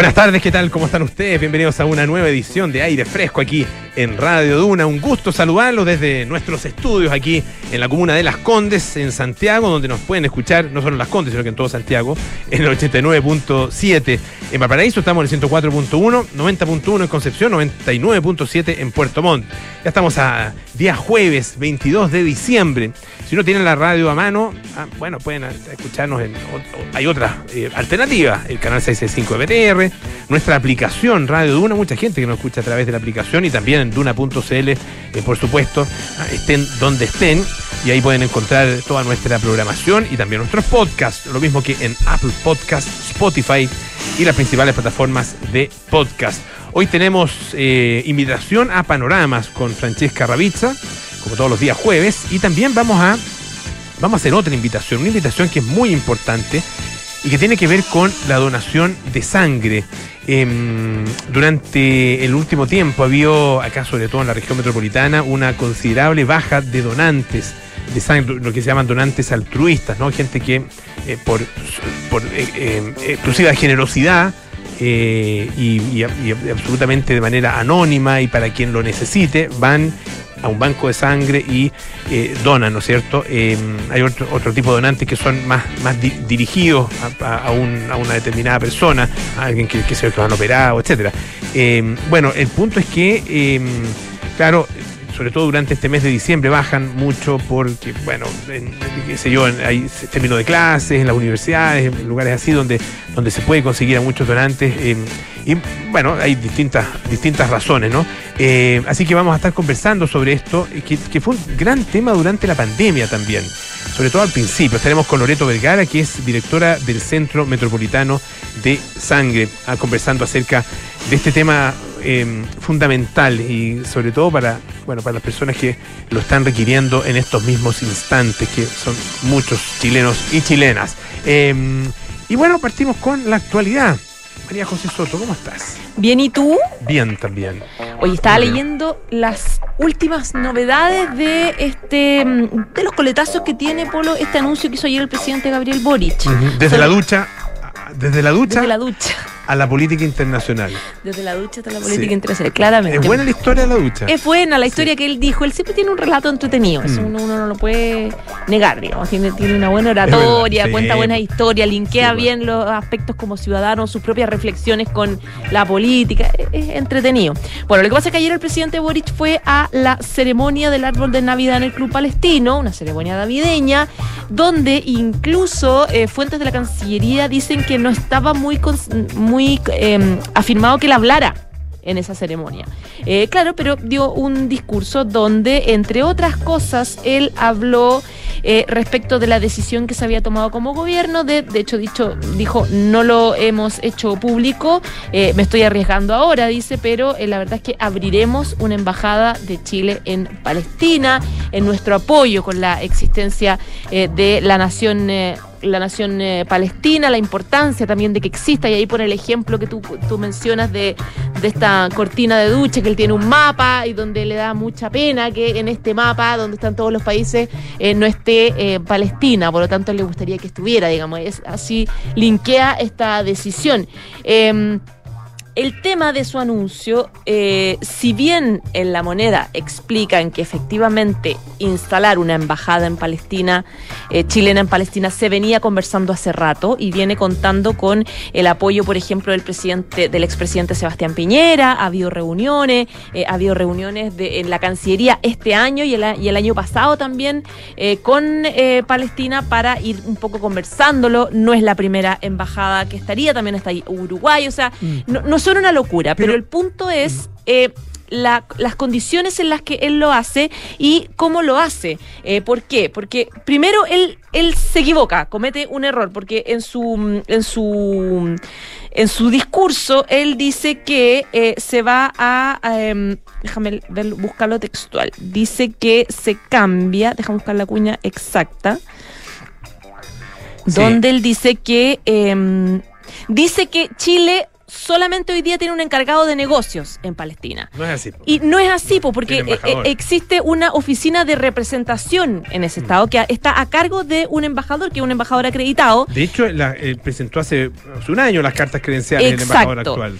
Buenas tardes, ¿qué tal? ¿Cómo están ustedes? Bienvenidos a una nueva edición de Aire Fresco aquí en Radio Duna. Un gusto saludarlos desde nuestros estudios aquí en la comuna de Las Condes, en Santiago, donde nos pueden escuchar, no solo en Las Condes, sino que en todo Santiago, en el 89.7. En Valparaíso estamos en el 104.1, 90.1 en Concepción, 99.7 en Puerto Montt. Ya estamos a día jueves 22 de diciembre. Si no tienen la radio a mano, ah, bueno, pueden escucharnos en. Hay otra eh, alternativa, el canal 665 BTR, nuestra aplicación Radio Duna, mucha gente que nos escucha a través de la aplicación y también en duna.cl, eh, por supuesto, ah, estén donde estén. Y ahí pueden encontrar toda nuestra programación y también nuestros podcasts, lo mismo que en Apple Podcasts, Spotify y las principales plataformas de podcast. Hoy tenemos eh, invitación a Panoramas con Francesca Ravizza como todos los días jueves. Y también vamos a, vamos a hacer otra invitación, una invitación que es muy importante y que tiene que ver con la donación de sangre. Em, durante el último tiempo ha habido, acá sobre todo en la región metropolitana, una considerable baja de donantes de sangre, lo que se llaman donantes altruistas, ¿no? Gente que eh, por, por eh, em, exclusiva generosidad eh, y, absolutamente de manera anónima y para quien lo necesite, van a un banco de sangre y eh, donan, ¿no es cierto? Eh, hay otro, otro tipo de donantes que son más, más dirigidos a, una determinada persona, a alguien que, que se lo han operado, etcétera. Eh, bueno, el punto es que, claro, sobre todo durante este mes de diciembre, bajan mucho porque, bueno, qué sé yo, hay términos de clases, en las universidades, en lugares así donde, donde se puede conseguir a muchos donantes. Eh, y bueno, hay distintas, distintas razones, ¿no? Eh, así que vamos a estar conversando sobre esto, que, que fue un gran tema durante la pandemia también sobre todo al principio. Estaremos con Loreto Vergara, que es directora del Centro Metropolitano de Sangre, ah, conversando acerca de este tema Em, fundamental y sobre todo para, bueno, para las personas que lo están requiriendo en estos mismos instantes, que son muchos chilenos y chilenas. Em, y bueno, partimos con la actualidad. María José Soto, ¿cómo estás? Bien, ¿y tú? Bien también. Hoy estaba leyendo las últimas novedades de este de los coletazos que tiene Polo, este anuncio que hizo ayer el presidente Gabriel Boric. Desde la ducha, desde la ducha. Desde la ducha a la política internacional. Desde la ducha hasta la política internacional, claramente. Es buena la historia de la ducha. Es buena la historia que él dijo. Él siempre tiene un relato entretenido. Eso mm. uno, no lo puede negar, digamos. Tiene, tiene una buena oratoria, cuenta buena historia, linkea bien los aspectos como ciudadano, sus propias reflexiones con la política. Es, entretenido. Bueno, lo que pasa es que ayer el presidente Boric fue a la ceremonia del árbol de Navidad en el Club Palestino, una ceremonia navideña, donde incluso eh, fuentes de la Cancillería dicen que no estaba muy, muy Em, afirmado que él hablara en esa ceremonia. Eh, claro, pero dio un discurso donde, entre otras cosas, él habló eh, respecto de la decisión que se había tomado como gobierno. De, de hecho, dicho, dijo, no lo hemos hecho público, eh, me estoy arriesgando ahora, dice, pero la verdad es que abriremos una embajada de Chile en Palestina, en nuestro apoyo con la existencia de la nación la nación eh, palestina, la importancia también de que exista, y ahí pone el ejemplo que tú, tú mencionas de, de, esta cortina de ducha, que él tiene un mapa y donde le da mucha pena que en este mapa, donde están todos los países, eh, no esté eh, Palestina, por lo tanto le gustaría que estuviera, digamos, es así linkea esta decisión. El tema de su anuncio, eh, si bien en la moneda explican que efectivamente instalar una embajada en Palestina, eh, chilena en Palestina, se venía conversando hace rato y viene contando con el apoyo, por ejemplo, del presidente, del expresidente Sebastián Piñera, ha habido reuniones, eh, ha habido reuniones de, en la Cancillería este año y el, y el año pasado también con Palestina para ir un poco conversándolo. No es la primera embajada que estaría, también está ahí Uruguay, o sea, mm. no, no son una locura, pero, el punto es... Eh, las condiciones en las que él lo hace y cómo lo hace. Eh, ¿Por qué? Porque primero él, él se equivoca, comete un error, porque en su, en su, en su discurso él dice que eh, se va a, em, déjame buscarlo textual, dice que se cambia, déjame buscar la cuña exacta, donde él dice que em, dice que Chile solamente hoy día tiene un encargado de negocios en Palestina. No es así. Y no es así, porque eh, existe una oficina de representación en ese mm. estado que está a cargo de un embajador, que es un embajador acreditado. De hecho, la, presentó hace, un año las cartas credenciales del embajador actual.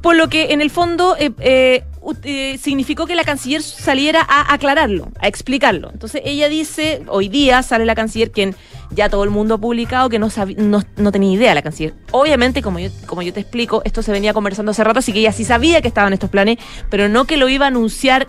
Por lo que en el fondo eh, eh, significó que la canciller saliera a aclararlo, a explicarlo. Entonces ella dice, hoy día sale la canciller, quien ya todo el mundo publicado que no, no, tenía idea la canciller. Obviamente, como yo, como yo te explico, esto se venía conversando hace rato, así que ella sí sabía que estaban estos planes, pero no que lo iba a anunciar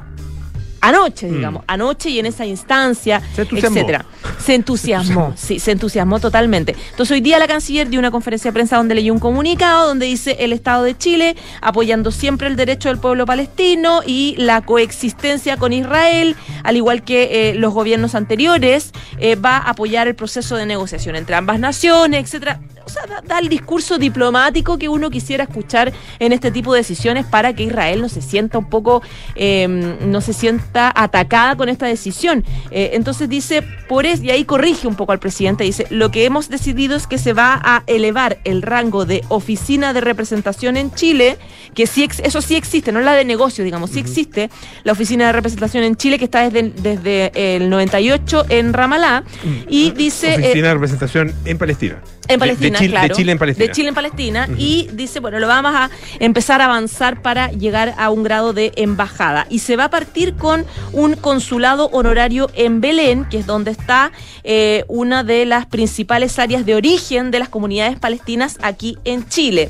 anoche, mm. digamos, anoche y en esa instancia, etcétera. Se entusiasmó, sí, se entusiasmó totalmente. Entonces hoy día la canciller dio una conferencia de prensa donde leyó un comunicado donde dice el Estado de Chile apoyando siempre el derecho del pueblo palestino y la coexistencia con Israel, al igual que eh, los gobiernos anteriores, eh, va a apoyar el proceso de negociación entre ambas naciones, etcétera o sea, da, el discurso diplomático que uno quisiera escuchar en este tipo de decisiones para que Israel no se sienta un poco, em, no se sienta atacada con esta decisión. Eh, entonces dice, por eso, y ahí corrige un poco al presidente, dice, lo que hemos decidido es que se va a elevar el rango de oficina de representación en Chile, que sí, eso sí existe, no la de negocio, digamos, sí existe la oficina de representación en Chile que está desde, desde el 98 en Ramalá, mm. y dice... Oficina de representación en Palestina. En Palestina, de, claro. De Chile en Palestina. De Chile en Palestina. Y dice, bueno, lo vamos a empezar a avanzar para llegar a un grado de embajada. Y se va a partir con un consulado honorario en Belén, que es donde está eh, una de las principales áreas de origen de las comunidades palestinas aquí en Chile.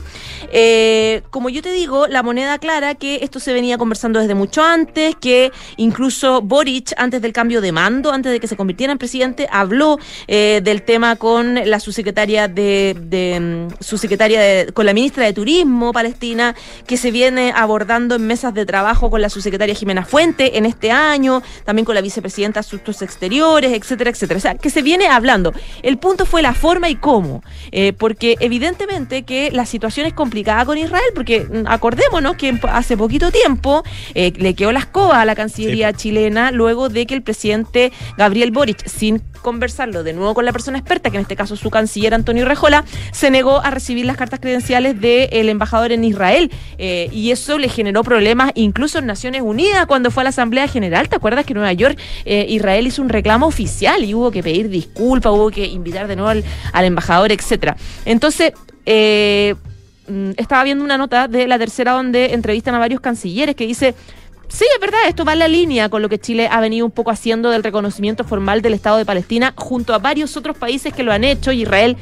Eh, como yo te digo, la moneda clara que esto se venía conversando desde mucho antes, que incluso Boric, antes del cambio de mando, antes de que se convirtiera en presidente, habló eh, del tema con la subsecretaria de, de mm, subsecretaria con la ministra de Turismo palestina, que se viene abordando en mesas de trabajo con la subsecretaria Jimena Fuente en este año, también con la vicepresidenta de Asuntos Exteriores, etcétera, etcétera. O sea, que se viene hablando. El punto fue la forma y cómo, eh, porque evidentemente que la situación es complicada con Israel, porque mm, acordémonos que hace poquito tiempo eh, le quedó la escoba a la Cancillería chilena luego de que el presidente Gabriel Boric, sin conversarlo de nuevo con la persona experta, que en este caso es su canciller Antonio Rejola, se negó a recibir las cartas credenciales del embajador en Israel. Eh, y eso le generó problemas incluso en Naciones Unidas cuando fue a la Asamblea General. ¿Te acuerdas que en Nueva York eh, Israel hizo un reclamo oficial y hubo que pedir disculpas, hubo que invitar de nuevo al, embajador, etcétera? Entonces, eh, mm, estaba viendo una nota de la tercera donde entrevistan a varios cancilleres que dice Sí, es verdad, esto va en la línea con lo que Chile ha venido un poco haciendo del reconocimiento formal del Estado de Palestina junto a varios otros países que lo han hecho y Israel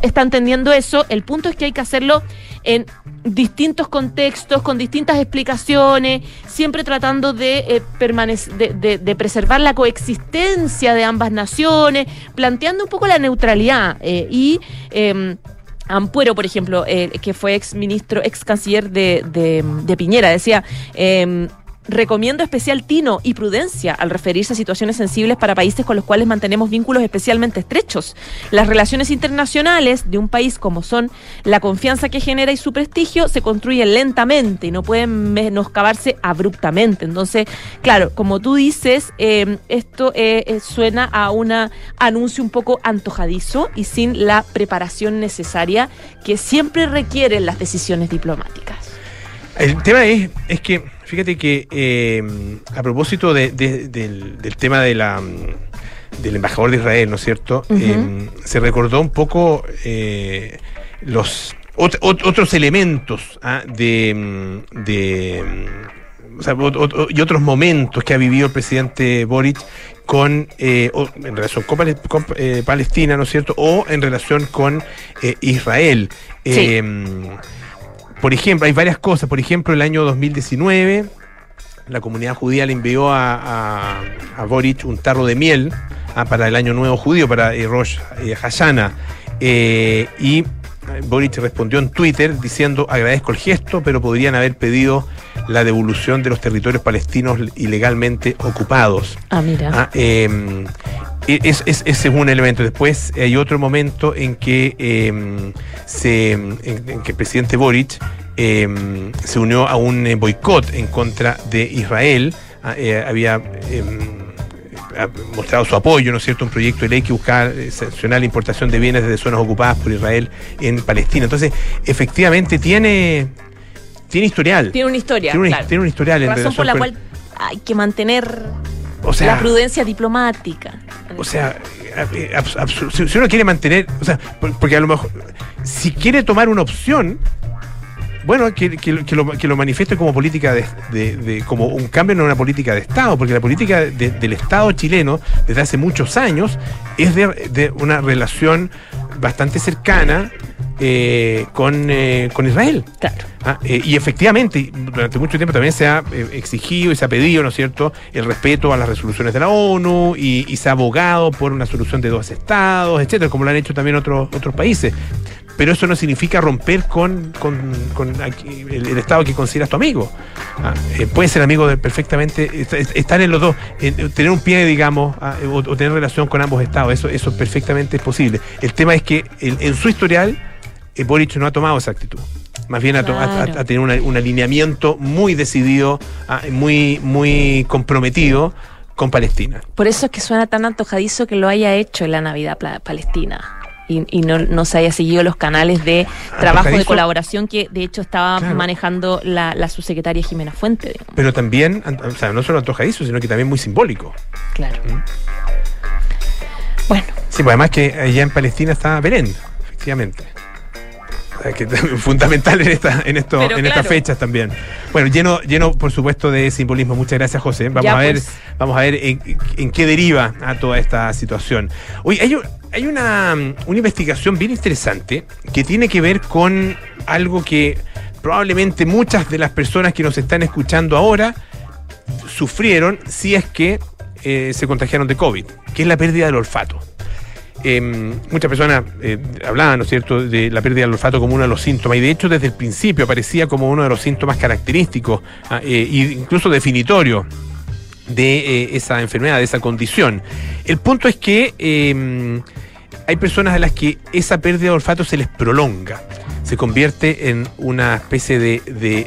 está entendiendo eso. El punto es que hay que hacerlo en distintos contextos, con distintas explicaciones, siempre tratando de, eh, de, preservar la coexistencia de ambas naciones, planteando un poco la neutralidad eh, y... Eh, Ampuero, por ejemplo, eh, que fue ex ministro, ex canciller de, de Piñera, decía, eh, Recomiendo especial tino y prudencia al referirse a situaciones sensibles para países con los cuales mantenemos vínculos especialmente estrechos. Las relaciones internacionales de un país como son la confianza que genera y su prestigio se construyen lentamente y no pueden menoscabarse abruptamente. Entonces, claro, como tú dices, em, esto eh, eh, suena a un anuncio un poco antojadizo y sin la preparación necesaria que siempre requieren las decisiones diplomáticas. El tema es, es que Fíjate que eh, a propósito del, tema de la, del embajador de Israel, ¿no es cierto? Eh, se recordó un poco eh, los otros elementos ¿ah? de, y otros momentos que ha vivido el presidente Boric con en relación con, Palestina, ¿no es cierto? O en relación con Israel. Sí. Por ejemplo, hay varias cosas. Por ejemplo, el año 2019, la comunidad judía le envió a, a, Boric un tarro de miel ah, para el año nuevo judío, para eh, Rosh eh, Hashanah. Eh, y Boric respondió en Twitter diciendo agradezco el gesto, pero podrían haber pedido la devolución de los territorios palestinos ilegalmente ocupados. Ah, mira. Ah, em, e, es, ese es un elemento. Después hay otro momento en que, em, se, en, que el presidente Boric em, se unió a un eh, boicot en contra de Israel. Ah, eh, había em, mostrado su apoyo, ¿no es cierto?, un proyecto de ley que buscaba eh, sancionar la importación de bienes desde zonas ocupadas por Israel en Palestina. Entonces, efectivamente tiene tiene historial. Tiene una historia. Tiene, un, claro. tiene un historial en Razón relación por la cual hay que mantener o sea, la prudencia diplomática. O sea, eh, si uno quiere mantener, o sea, por- porque a lo mejor, si quiere tomar una opción, bueno, que, que- que lo, que lo manifieste como política de, de- de- como un cambio en una política de Estado, porque la política de- del Estado chileno desde hace muchos años es de una relación bastante cercana eh, con, eh, con Israel. Claro. Ah, eh, y efectivamente, durante mucho tiempo también se ha exigido y se ha pedido, ¿no es cierto?, el respeto a las resoluciones de la ONU y, y se ha abogado por una solución de dos estados, etcétera, como lo han hecho también otros, otros países. Pero eso no significa romper con, con- con aquí- el, el Estado que consideras tu amigo. Ah, puede ser amigo de perfectamente, est- est- estar en los dos, en- en tener un pie, digamos, ah, o, o tener relación con ambos estados, eso, eso perfectamente es posible. El tema es que en, en su historial, Boric no ha tomado esa actitud. Más bien ha, to- ha- ha- Claro. ha tenido una- un alineamiento muy decidido, ah, muy, muy comprometido con Palestina. Por eso es que suena tan antojadizo que lo haya hecho en la Navidad Palestina. Y, y no, no se haya seguido los canales de trabajo de colaboración que de hecho estaba Claro. manejando la, la subsecretaria Jimena Fuente. digamos. Pero también, o sea, no solo antojadizo, sino que también muy simbólico. Claro. Bueno, Sí, pues además que allá en Palestina está Belén, efectivamente. Que fundamental en, esta, en, esto, Pero en estas fechas también. Bueno, lleno, lleno, por supuesto, de simbolismo. Muchas gracias, José. Vamos Ya, a ver, pues. vamos a ver en, en qué deriva a toda esta situación. Oye, hay, un- hay una, una investigación bien interesante que tiene que ver con algo que probablemente muchas de las personas que nos están escuchando ahora sufrieron si es que eh, se contagiaron de COVID, que es la pérdida del olfato. Eh, muchas personas eh, hablaban, ¿no es cierto?, de la pérdida del olfato como uno de los síntomas, y de hecho desde el principio aparecía como uno de los síntomas característicos ah, e incluso definitorio de eh, esa enfermedad, de esa condición. El punto es que eh, hay personas a las que esa pérdida de olfato se les prolonga, se convierte en una especie de, de,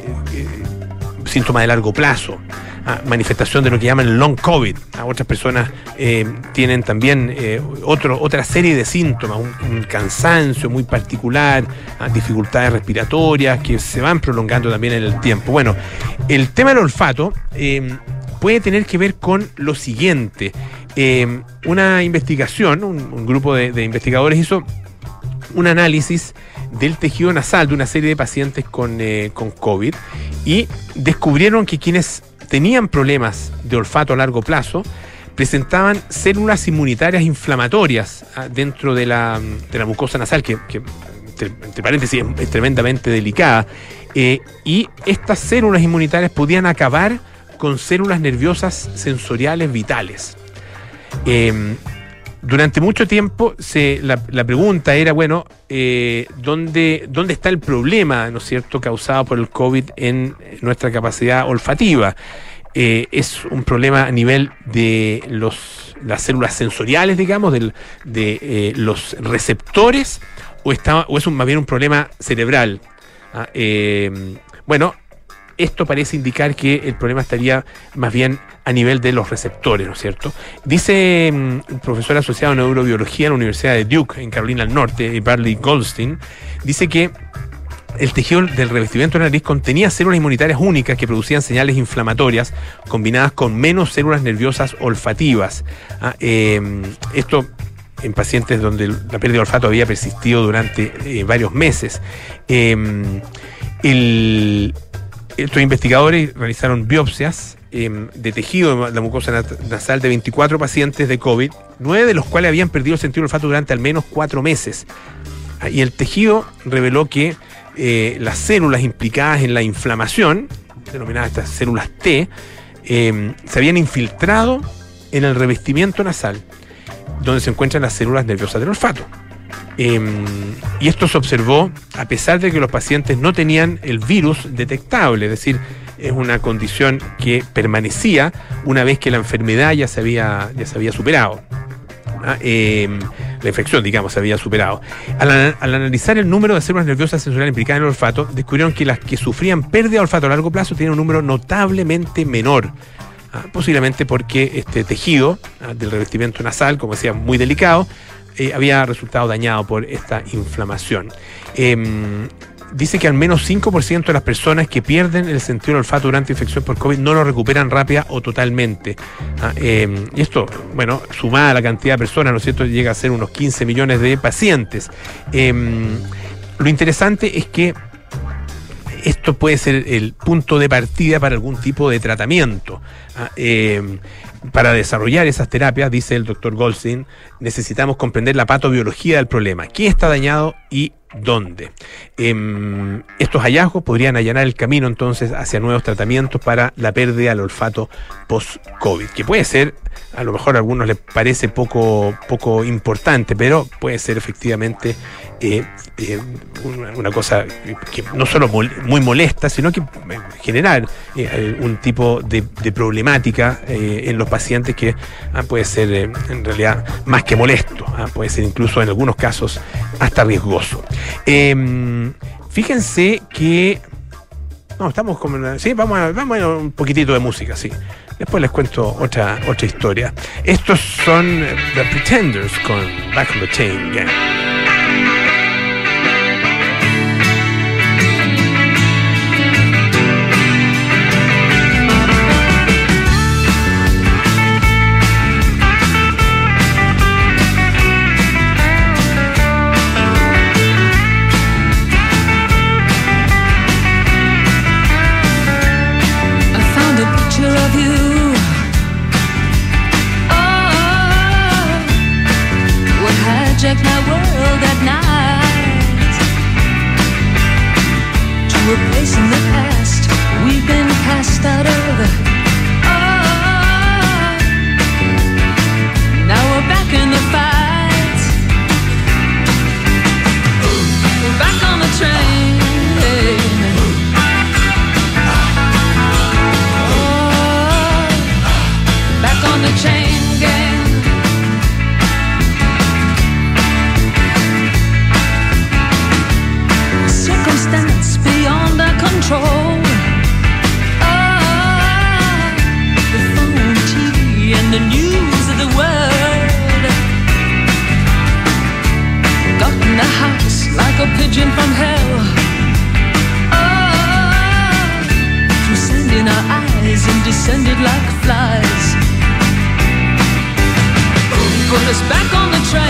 eh, síntoma de largo plazo, ah, manifestación de lo que llaman long COVID. Ah, otras personas eh, tienen también eh, otra serie de síntomas, un, cansancio muy particular, ah, dificultades respiratorias que se van prolongando también en el tiempo. Bueno, el tema del olfato eh, puede tener que ver con lo siguiente. Eh, una investigación, un, grupo de investigadores hizo un análisis del tejido nasal de una serie de pacientes con, eh, con COVID y descubrieron que quienes tenían problemas de olfato a largo plazo presentaban células inmunitarias inflamatorias ah, dentro de la, de la mucosa nasal, que, entre, paréntesis es, tremendamente delicada, eh, y estas células inmunitarias podían acabar con células nerviosas sensoriales vitales. Eh, durante mucho tiempo se, la, pregunta era, bueno, eh, ¿dónde, ¿dónde está el problema, ¿no es cierto?, causado por el COVID en nuestra capacidad olfativa. Eh, es un problema a nivel de los, las células sensoriales, digamos, de eh, los receptores, o, está, o es un, más bien un problema cerebral. Ah, eh, bueno, esto parece indicar que el problema estaría más bien a nivel de los receptores, ¿no es cierto? Dice mm, un profesor asociado en neurobiología en la Universidad de Duke, en Carolina del Norte, Barley Goldstein, dice que el tejido del revestimiento de la nariz contenía células inmunitarias únicas que producían señales inflamatorias combinadas con menos células nerviosas olfativas. Ah, eh, esto en pacientes donde la pérdida de olfato había persistido durante eh, varios meses. Eh, el- estos investigadores realizaron biopsias eh, de tejido de la mucosa nasal de 24 pacientes de COVID, nueve de los cuales habían perdido el sentido del olfato durante al menos cuatro meses. Ah, Y el tejido reveló que eh, las células implicadas en la inflamación, denominadas estas células T, eh, se habían infiltrado en el revestimiento nasal, donde se encuentran las células nerviosas del olfato. Eh, y esto se observó a pesar de que los pacientes no tenían el virus detectable, es decir, es una condición que permanecía una vez que la enfermedad ya se había, ya se había superado. Ah, eh, la infección, digamos, se había superado. Al, ana- al analizar el número de células nerviosas sensoriales implicadas en el olfato, descubrieron que las que sufrían pérdida de olfato a largo plazo tienen un número notablemente menor. Ah, posiblemente porque este tejido ah, del revestimiento nasal, como decía, muy delicado, eh, había resultado dañado por esta inflamación. Em, dice que al menos 5% de las personas que pierden el sentido del olfato durante infección por COVID no lo recuperan rápida o totalmente. Ah, eh, y esto, bueno, sumada a la cantidad de personas, ¿no es cierto?, llega a ser unos 15 millones de pacientes. Em, lo interesante es que esto puede ser el punto de partida para algún tipo de tratamiento. Ah, em, para desarrollar esas terapias, dice el doctor Goldstein, necesitamos comprender la patobiología del problema, qué está dañado y dónde. Em, estos hallazgos podrían allanar el camino entonces hacia nuevos tratamientos para la pérdida del olfato post-COVID, que puede ser, a lo mejor a algunos les parece poco, poco importante, pero puede ser efectivamente eh, eh, una, cosa que no solo muy molesta, sino que eh, generar un tipo de, problemática en los pacientes que ah, puede ser en realidad más que molesto, ah, puede ser incluso en algunos casos hasta riesgoso. Em, fíjense que... No, estamos como... Sí, vamos a, vamos a un poquitito de música, sí. Después les cuento otra, otra historia. Estos son The Pretenders con Back on the Chain Gang. us back on the track.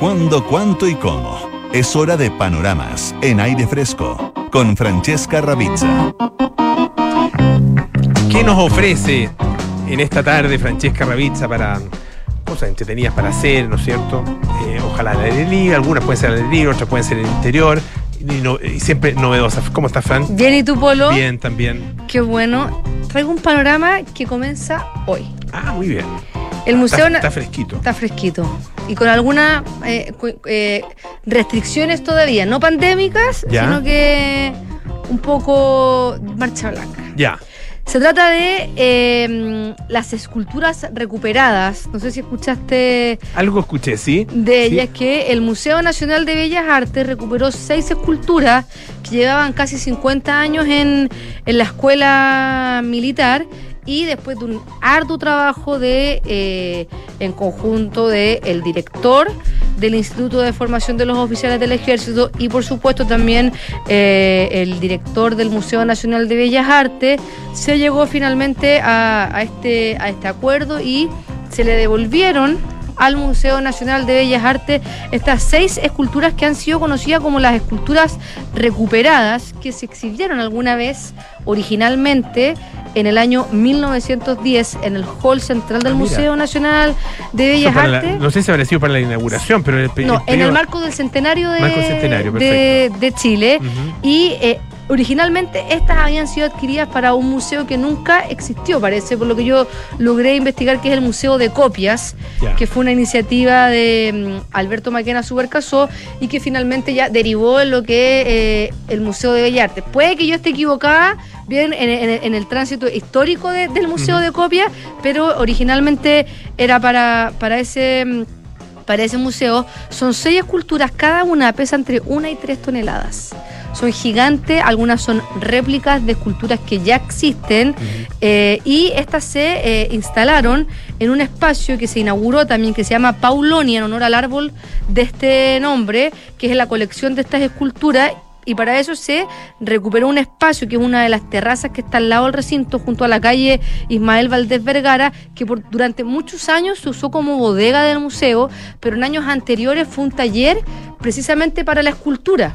Cuándo, cuánto y cómo? Es hora de panoramas en aire fresco con Francesca Ravizza. ¿Qué nos ofrece en esta tarde Francesca Ravizza para cosas entretenidas para hacer, ¿no es cierto? Eh, ojalá al aire libre, algunas pueden ser al aire libre, otras pueden ser en el interior. Y, no- y siempre novedosas. ¿Cómo estás, Fran? Bien, ¿y tú, Polo? Bien, también. Qué bueno. Traigo un panorama que comienza hoy. Ah, muy bien. El Museo Está, fresquito. está fresquito y con algunas eh, eh, restricciones todavía, no pandémicas, Ya. sino que un poco marcha blanca. Ya. Se trata de eh, las esculturas recuperadas. No sé si escuchaste Algo escuché, ¿sí? de Sí. ellas que el Museo Nacional de Bellas Artes recuperó seis esculturas que llevaban casi 50 años en, en la escuela militar y después de un arduo trabajo de eh, en conjunto de el director del Instituto de Formación de los Oficiales del Ejército y por supuesto también eh, el director del Museo Nacional de Bellas Artes se llegó finalmente a este a este acuerdo y se le devolvieron al Museo Nacional de Bellas Artes estas seis esculturas que han sido conocidas como las esculturas recuperadas, que se exhibieron alguna vez originalmente en el año 1910 en el hall central del Ah. Museo Nacional de Bellas la- Artes. no sé si habrá sido para la inauguración, pero el, No, en el marco del centenario de, Marco centenario, de, de Chile. Y eh, originalmente estas habían sido adquiridas para un museo que nunca existió, parece, por lo que yo logré investigar, que es el Museo de Copias, que fue una iniciativa de mm, Alberto Maquena Supercasó y que finalmente ya derivó en lo que eh, el Museo de Bellas Artes. Puede que yo esté equivocada bien en, en- en el tránsito histórico de- del Museo de Copias, pero originalmente era para, para ese... para ese museo son seis esculturas, cada una pesa entre una y tres toneladas. Son gigantes, algunas son réplicas de esculturas que ya existen eh, y estas se eh, instalaron en un espacio que se inauguró también que se llama Paulonia en honor al árbol de este nombre, que es la colección de estas esculturas y para eso se recuperó un espacio que es una de las terrazas que está al lado del recinto, junto a la calle Ismael Valdés Vergara, que por, durante muchos años se usó como bodega del museo, pero en años anteriores fue un taller precisamente para la escultura.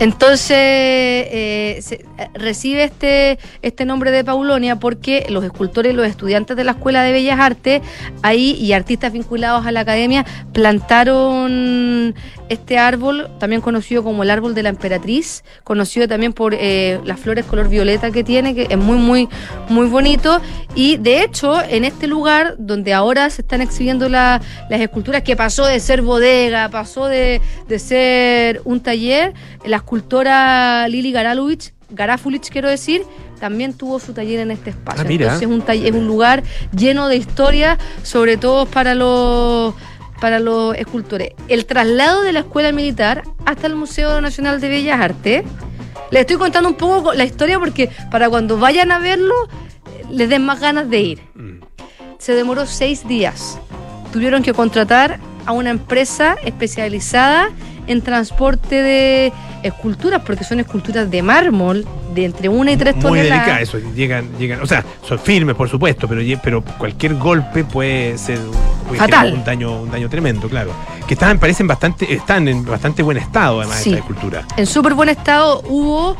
Entonces eh, eh, recibe este, este nombre de Paulonia porque los escultores los estudiantes de la Escuela de Bellas Artes ahí y artistas vinculados a la academia plantaron este árbol, también conocido como el árbol de la emperatriz, conocido también por eh, las flores color violeta que tiene, que es muy, muy, muy bonito. Y de hecho, en este lugar donde ahora se están exhibiendo la- las esculturas, que pasó de ser bodega, pasó de, de ser un taller, la escultora Lili Garalovich, Garafulich quiero decir, también tuvo su taller en este espacio. Ah, mira. Entonces es un, taller, es un lugar lleno de historia, sobre todo para los para los escultores. El traslado de la escuela militar hasta el Museo Nacional de Bellas Artes. Les estoy contando un poco la historia porque para cuando vayan a verlo les den más ganas de ir. Mm. Se demoró seis días. Tuvieron que contratar a una empresa especializada en transporte de esculturas, porque son esculturas de mármol de entre una y tres Muy toneladas. delicada eso, llegan, llegan, o sea, son firmes por supuesto, pero, pero cualquier golpe puede ser puede Fatal. un daño, un daño tremendo, claro. Que están, parecen bastante, están en bastante buen estado además Sí. esta escultura. En súper buen estado hubo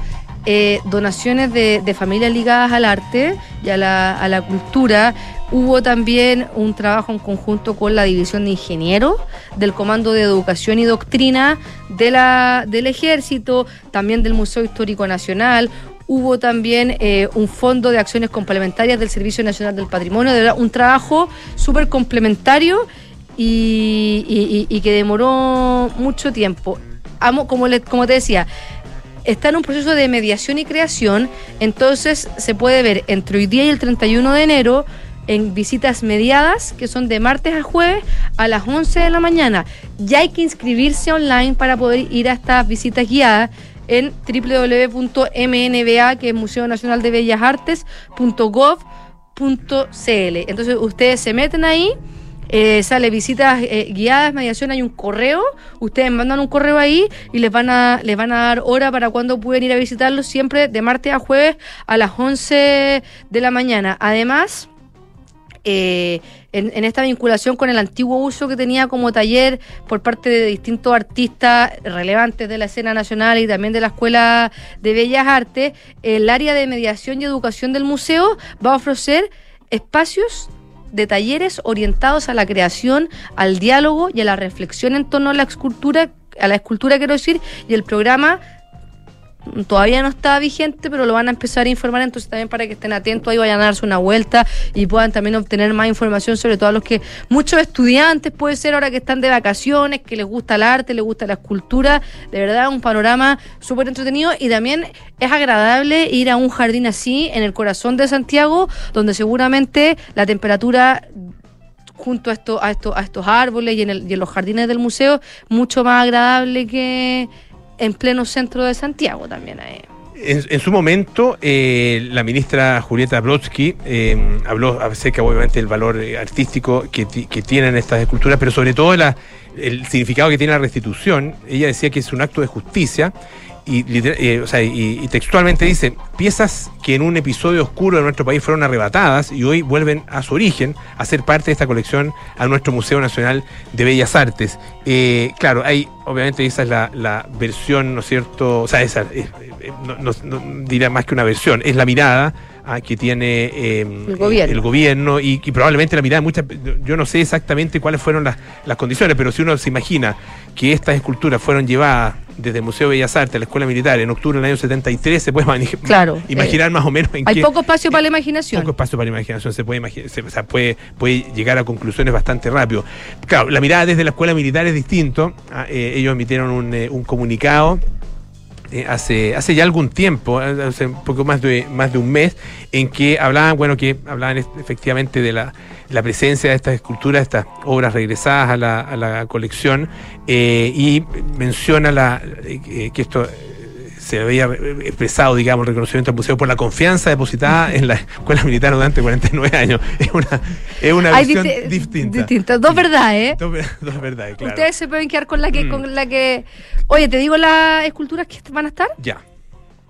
eh, donaciones de, familias ligadas al arte y a la, a la cultura. Hubo también un trabajo en conjunto con la División de Ingenieros del Comando de Educación y Doctrina de la, del Ejército, también del Museo Histórico Nacional. Hubo también eh, un fondo de acciones complementarias del Servicio Nacional del Patrimonio, de verdad, un trabajo súper complementario y, que demoró mucho tiempo. Amo, como, como te decía, está en un proceso de mediación y creación, entonces se puede ver entre hoy día y el 31 de enero en visitas mediadas, que son de martes a jueves a las 11 de la mañana. Ya hay que inscribirse online para poder ir a estas visitas guiadas en www.mnba, que es Museo Nacional de Bellas Artes. Entonces ustedes se meten ahí, eh, sale visitas eh, guiadas, mediación, hay un correo, ustedes mandan un correo ahí y les van a, les van a dar hora para cuando pueden ir a visitarlos, siempre de martes a jueves a las 11 de la mañana. Además, eh, en, en esta vinculación con el antiguo uso que tenía como taller por parte de distintos artistas relevantes de la escena nacional y también de la Escuela de Bellas Artes, el área de mediación y educación del museo va a ofrecer espacios de talleres orientados a la creación, al diálogo y a la reflexión en torno a la escultura, a la escultura quiero decir, y el programa todavía no está vigente, pero lo van a empezar a informar, entonces también para que estén atentos ahí vayan a darse una vuelta y puedan también obtener más información sobre todo a los que muchos estudiantes puede ser ahora que están de vacaciones, que les gusta el arte, les gusta la escultura, de verdad un panorama súper entretenido y también es agradable ir a un jardín así en el corazón de Santiago, donde seguramente la temperatura junto a, esto, a, a estos árboles y en, el, y en los jardines del museo, mucho más agradable que en pleno centro de Santiago también. Eh. En, en, su momento, eh, la ministra Julieta Brodsky eh, habló acerca, obviamente, del valor eh, artístico que, que, tienen estas esculturas, pero sobre todo la, el significado que tiene la restitución. Ella decía que es un acto de justicia y, eh, o sea, y, y, textualmente dice, piezas que en un episodio oscuro de nuestro país fueron arrebatadas y hoy vuelven a su origen a ser parte de esta colección a nuestro Museo Nacional de Bellas Artes. Eh, claro, hay, obviamente esa es la, la, versión, ¿no es cierto? O sea, esa, eh, no, no, no, diría más que una versión, es la mirada ah, que tiene eh, el gobierno, el gobierno y, y, probablemente la mirada de muchas, yo no sé exactamente cuáles fueron las, las condiciones, pero si uno se imagina que estas esculturas fueron llevadas desde el Museo de Bellas Artes a la Escuela Militar en octubre del año 73, se puede claro, imaginar eh, más o menos en Hay qué, poco espacio para la imaginación. Poco espacio para la imaginación, se puede, se, o sea, puede, puede llegar a conclusiones bastante rápido. Claro, la mirada desde la Escuela Militar es distinto. Eh, ellos emitieron un, eh, un comunicado eh, hace, hace ya algún tiempo, hace un poco más de, más de un mes, en que hablaban, bueno, que hablaban efectivamente de la, la presencia de estas esculturas, estas obras regresadas a la, a la colección, eh, y menciona la, eh, que esto se había expresado, digamos, el reconocimiento al museo por la confianza depositada en la escuela militar durante 49 años. Es una, es una visión distinta. distinta. Dos verdades, ¿eh? Dos, dos, verdades, claro. Ustedes se pueden quedar con la que, mm. con la que. Oye, te digo las esculturas que van a estar. Ya.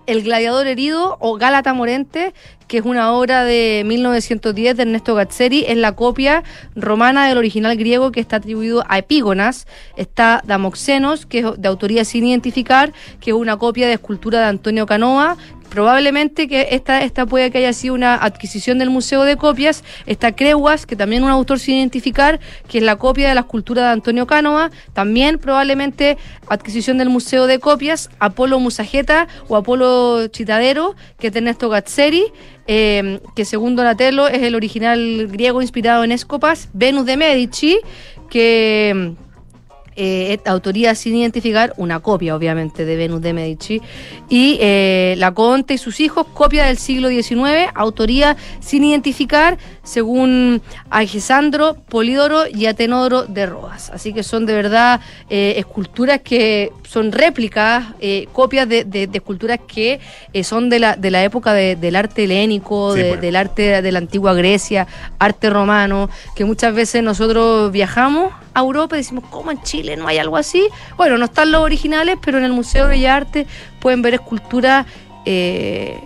El gladiador herido o Gálata Morente, que es una obra de 1910 de Ernesto Gazzeri, es la copia romana del original griego que está atribuido a Epígonas. Está Damoxenos, que es de autoría sin identificar, que es una copia de escultura de Antonio Canoa, probablemente que esta, esta puede que haya sido una adquisición del Museo de Copias. Está Creuas, que también un autor sin identificar, que es la copia de la escultura de Antonio Cánova. También probablemente adquisición del Museo de Copias. Apolo Musajeta o Apolo Chitadero, que es de Ernesto. Eh, que según Donatello es el original griego inspirado en Escopas. Venus de Medici, que eh, autoría sin identificar, una copia obviamente de Venus de Medici, y eh, La Conte y sus hijos, copia del siglo XIX, autoría sin identificar, según Alessandro Polidoro y Atenodoro de Rodas. Así que son de verdad eh, esculturas que son réplicas, eh, copias de, de, de, esculturas que eh, son de la, de la época de, del arte helénico, sí, bueno. del arte de la antigua Grecia, arte romano, que muchas veces nosotros viajamos Europa y decimos, ¿cómo en Chile no hay algo así? Bueno, no están los originales, pero en el Museo de Bellas Artes pueden ver esculturas eh,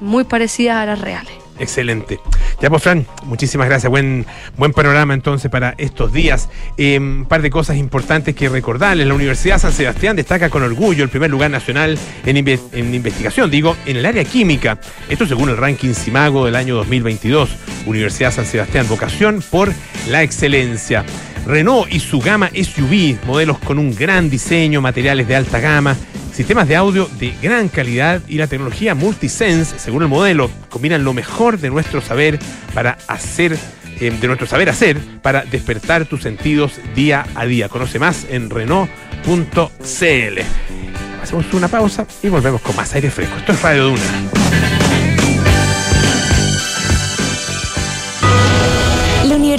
muy parecidas a las reales. Excelente. Ya pues, Fran, muchísimas gracias. Buen, buen panorama entonces para estos días. Eh, un par de cosas importantes que recordarles. La Universidad San Sebastián destaca con orgullo el primer lugar nacional en, en investigación, digo, en el área química. Esto según el ranking CIMAGO del año 2022. Universidad San Sebastián, vocación por la excelencia. Renault y su gama SUV, modelos con un gran diseño, materiales de alta gama, sistemas de audio de gran calidad y la tecnología Multisense, según el modelo, combinan lo mejor de nuestro saber para hacer eh, de nuestro saber hacer para despertar tus sentidos día a día. Conoce más en Renault.cl. Hacemos una pausa y volvemos con más aire fresco. Esto es Radio Duna.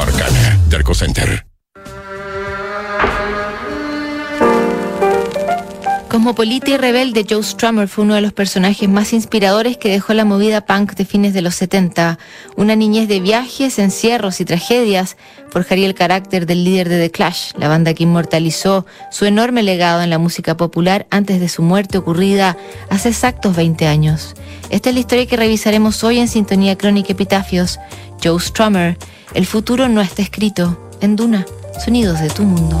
Arcana. Derco Center. Cosmopolita y rebelde, Joe Strummer fue uno de los personajes más inspiradores que dejó la movida punk de fines de los 70. Una niñez de viajes, encierros y tragedias forjaría el carácter del líder de The Clash, la banda que inmortalizó su enorme legado en la música popular antes de su muerte ocurrida hace exactos 20 años. Esta es la historia que revisaremos hoy en Sintonía Crónica Epitafios. Joe Strummer, el futuro no está escrito. En Duna, sonidos de tu mundo.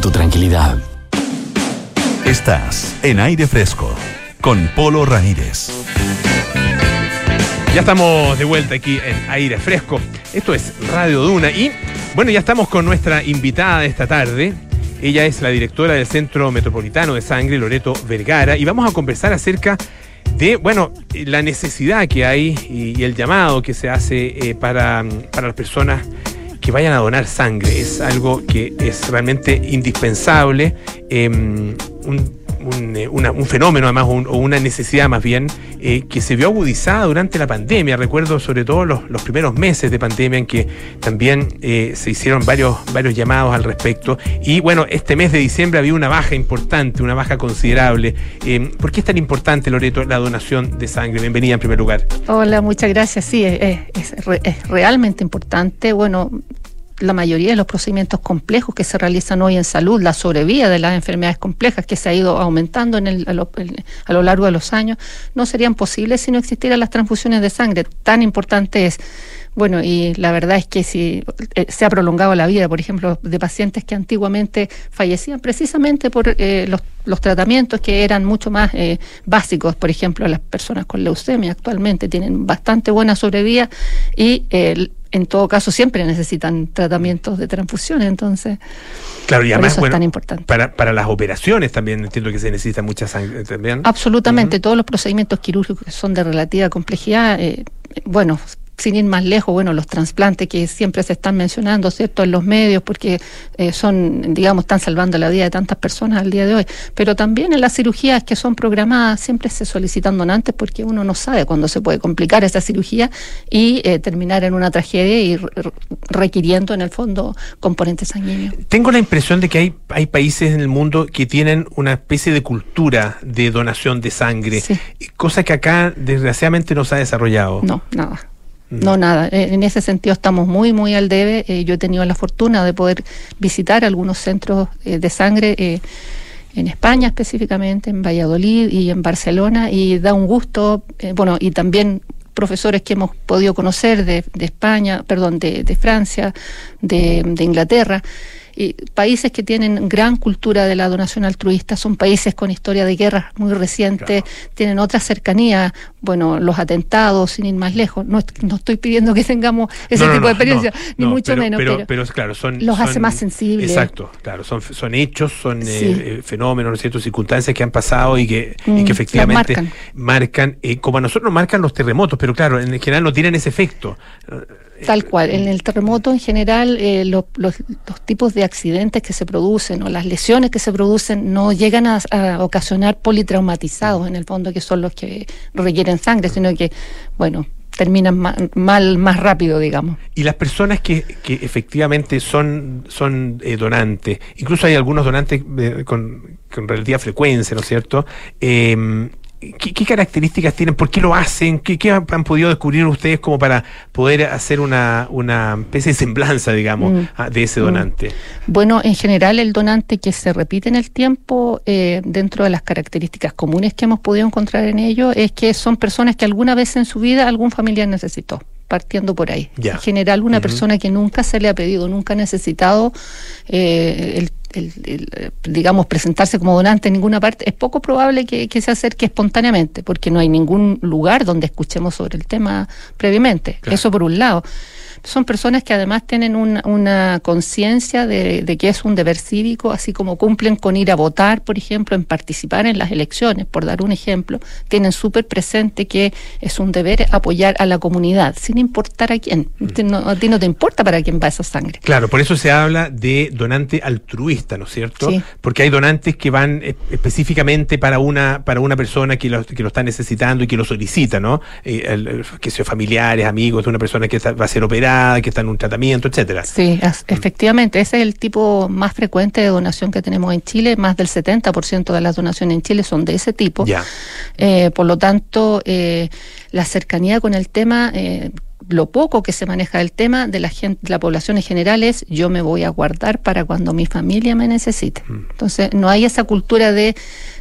tu tranquilidad. Estás en aire fresco con Polo Ramírez. Ya estamos de vuelta aquí en aire fresco. Esto es Radio Duna y bueno, ya estamos con nuestra invitada de esta tarde. Ella es la directora del Centro Metropolitano de Sangre, Loreto Vergara, y vamos a conversar acerca de, bueno, la necesidad que hay y, y el llamado que se hace eh, para, para las personas que vayan a donar sangre. Es algo que es realmente indispensable. eh, un, un, eh, un fenómeno además, un- o una necesidad más bien, eh, que se vio agudizada durante la pandemia. Recuerdo sobre todo los, los primeros meses de pandemia en que también eh, se hicieron varios, varios llamados al respecto. Y bueno, este mes de diciembre había una baja importante, una baja considerable. ¿Por qué es tan importante, Loreto, la donación de sangre? Bienvenida en primer lugar. Hola, muchas gracias. Sí, es, es- es realmente importante. Bueno, la mayoría de los procedimientos complejos que se realizan hoy en salud, la sobrevía de las enfermedades complejas que se ha ido aumentando en el- a, lo, a lo largo de los años, no serían posibles si no existieran las transfusiones de sangre. Tan importante es. Bueno, y la verdad es que si eh, se ha prolongado la vida, por ejemplo, de pacientes que antiguamente fallecían precisamente por eh, los, tratamientos que eran mucho más eh, básicos, por ejemplo, las personas con leucemia actualmente tienen bastante buena sobrevida y en todo caso siempre necesitan tratamientos de transfusiones, entonces Claro, y por además, eso es bueno, tan importante. para, para las operaciones también entiendo que se necesita mucha sangre también. Absolutamente, todos los procedimientos quirúrgicos que son de relativa complejidad, eh, bueno, sin ir más lejos, bueno, los trasplantes que siempre se están mencionando, ¿cierto?, en los medios, porque eh, son, digamos, están salvando la vida de tantas personas al día de hoy, pero también en las cirugías que son programadas siempre se solicitan donantes porque uno no sabe cuándo se puede complicar esa cirugía y eh, terminar en una tragedia y re- re- requiriendo en el fondo componentes sanguíneos. Tengo la impresión de que hay, hay países en el mundo que tienen una especie de cultura de donación de sangre, Sí. cosa que acá desgraciadamente no se ha desarrollado. No, nada. No, nada. Eh, En ese sentido estamos muy, muy al debe. Eh, yo he tenido la fortuna de poder visitar algunos centros eh, de sangre eh, en España específicamente, en Valladolid y en Barcelona, y da un gusto, bueno, y también profesores que hemos podido conocer de, de España, perdón, de, de Francia, de, de Inglaterra. Y países que tienen gran cultura de la donación altruista son países con historia de guerra muy reciente, tienen otra cercanía, bueno, los atentados, sin ir más lejos. No, no estoy pidiendo que tengamos ese No, no, tipo de experiencia, ni mucho pero- menos. Pero, pero- pero, claro, son. los hace más sensibles. Exacto, claro, son, son hechos, son eh, Sí. eh, fenómenos, ¿no es cierto? circunstancias que han pasado y que, y Mm, que las efectivamente marcan. marcan, eh, como a nosotros nos marcan los terremotos, pero claro, en general no tienen ese efecto. Tal cual. En el terremoto en general, eh, lo- los, los tipos de accidentes que se producen o las lesiones que se producen no llegan a, a ocasionar politraumatizados en el fondo, que son los que requieren sangre, sino que, bueno, terminan ma- mal más rápido, digamos. Y las personas que, que efectivamente son, son eh, donantes, incluso hay algunos donantes eh, con, con relativa frecuencia, ¿no es cierto? ¿Qué, qué características tienen? ¿Por qué lo hacen? ¿Qué, qué han, han podido descubrir ustedes como para poder hacer una, una especie de semblanza, digamos, Mm. a- de ese Mm. donante? Bueno, en general el donante que se repite en el tiempo, eh, dentro de las características comunes que hemos podido encontrar en ello, es que son personas que alguna vez en su vida algún familiar necesitó, partiendo por ahí. En general, una persona que nunca se le ha pedido, nunca ha necesitado eh, el, el- el, eh, digamos, presentarse como donante en ninguna parte, es poco probable que, que se acerque espontáneamente, porque no hay ningún lugar donde escuchemos sobre el tema previamente. Claro. Eso por un lado son personas que además tienen una, una conciencia de, de que es un deber cívico, así como cumplen con ir a votar, por ejemplo, en participar en las elecciones, por dar un ejemplo, tienen súper presente que es un deber apoyar a la comunidad, sin importar a quién. Te- no- a ti no te importa para quién va esa sangre. Claro, por eso se habla de donante altruista, ¿no es cierto? Sí. Porque hay donantes que van eh, específicamente para una para una persona que lo, que lo está necesitando y que lo solicita, ¿no? Eh, el- que sea familiares, amigos de una persona que está- va a ser operada, que está en un tratamiento, etcétera. Sí, efectivamente, ese es el tipo más frecuente de donación que tenemos en Chile. Más del 70% de las donaciones en Chile son de ese tipo. Ya. Eh, por lo tanto, eh, la cercanía con el tema, eh, lo poco que se maneja del tema de la gente, de la población en general es yo me voy a guardar para cuando mi familia me necesite. Entonces, no hay esa cultura de,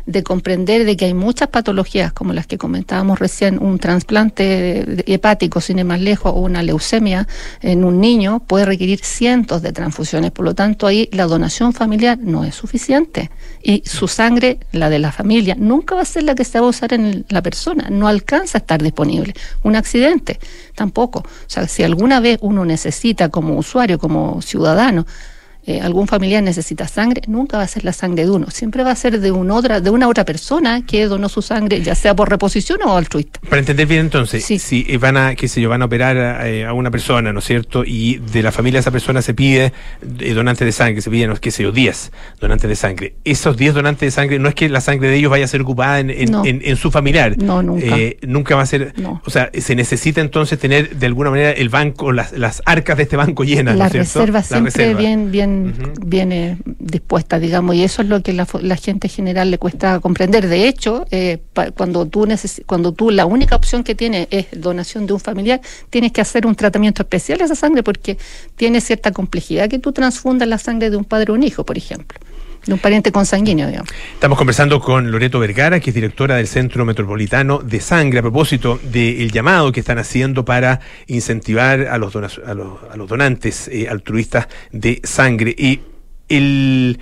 de comprender de que hay muchas patologías como las que comentábamos recién, un trasplante hepático, sin ir más lejos, o una leucemia en un niño puede requerir cientos de transfusiones. Por lo tanto, ahí la donación familiar no es suficiente. Y su sangre, la de la familia, nunca va a ser la que se va a usar en la persona. No alcanza a estar disponible. Un accidente, tampoco. O sea, si alguna vez uno necesita como usuario, como ciudadano, eh, algún familiar necesita sangre, nunca va a ser la sangre de uno. Siempre va a ser de, un otra, de una otra persona que donó su sangre, ya sea por reposición o altruista. Para entender bien entonces, si eh, van a, qué sé yo, van a operar a, eh, a una persona, ¿no es cierto? Y de la familia de esa persona se pide eh, donantes de sangre, se piden, no, qué sé yo, 10 donantes de sangre. Esos 10 donantes de sangre, no es que la sangre de ellos vaya a ser ocupada en, en, No. en- en su familiar. No, nunca. Eh, nunca va a ser. No. O sea, se necesita entonces tener de alguna manera el banco, las, las arcas de este banco llenas, ¿no la cierto? reserva La siempre reserva. bien bien bien eh, dispuesta digamos y eso es lo que la, la gente en general le cuesta comprender. De hecho eh, pa- cuando tú neces- cuando tú la única opción que tienes es donación de un familiar tienes que hacer un tratamiento especial a esa sangre porque tiene cierta complejidad que tú transfundas la sangre de un padre o un hijo por ejemplo de un pariente consanguíneo digamos Estamos conversando con Loreto Vergara, que es directora del Centro Metropolitano de Sangre, a propósito del llamado que están haciendo para incentivar a los, donantes eh, altruistas de sangre. Y el.